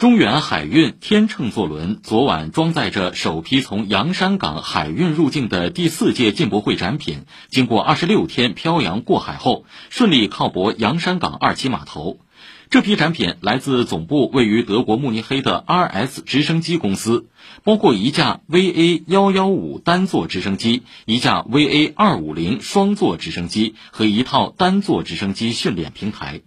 中远海运天秤座轮昨晚装载着首批从洋山港海运入境的第四届进博会展品经过二十六天漂洋过海后顺利靠泊洋山港二期码头。这批展品来自总部位于德国慕尼黑的 rs 直升机公司包括一架 va 幺幺五单座直升机一架 va 二五零双座直升机和一套单座直升机训练平台。